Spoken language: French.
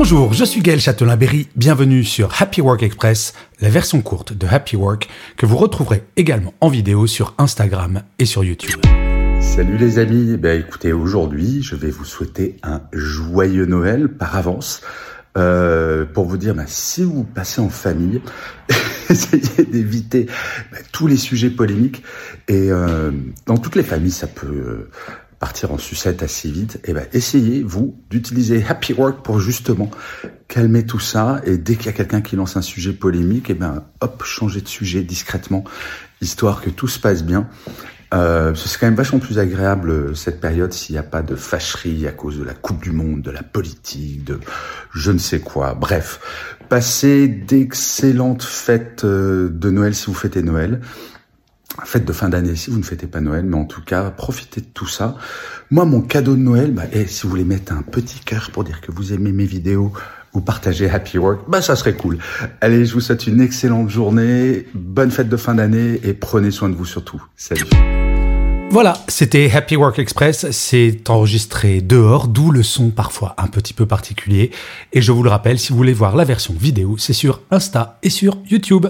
Bonjour, je suis Gaël Châtelain-Berry, bienvenue sur Happy Work Express, la version courte de Happy Work que vous retrouverez également en vidéo sur Instagram et sur YouTube. Salut les amis, ben écoutez, aujourd'hui je vais vous souhaiter un joyeux Noël par avance. Euh, pour vous dire, ben, si vous passez en famille, essayez d'éviter ben, tous les sujets polémiques. Et euh, dans toutes les familles, ça peut euh, partir en sucette assez vite, eh ben essayez vous d'utiliser Happy Work pour justement calmer tout ça et dès qu'il y a quelqu'un qui lance un sujet polémique, eh ben hop changer de sujet discrètement histoire que tout se passe bien. Euh, c'est quand même vachement plus agréable euh, cette période s'il n'y a pas de fâcherie à cause de la Coupe du Monde, de la politique, de je ne sais quoi. Bref, passez d'excellentes fêtes euh, de Noël si vous fêtez Noël fête de fin d'année si vous ne fêtez pas Noël, mais en tout cas, profitez de tout ça. Moi, mon cadeau de Noël, bah, et si vous voulez mettre un petit cœur pour dire que vous aimez mes vidéos ou partager Happy Work, bah ça serait cool. Allez, je vous souhaite une excellente journée, bonne fête de fin d'année et prenez soin de vous surtout. Salut. Voilà, c'était Happy Work Express, c'est enregistré dehors, d'où le son parfois un petit peu particulier. Et je vous le rappelle, si vous voulez voir la version vidéo, c'est sur Insta et sur YouTube.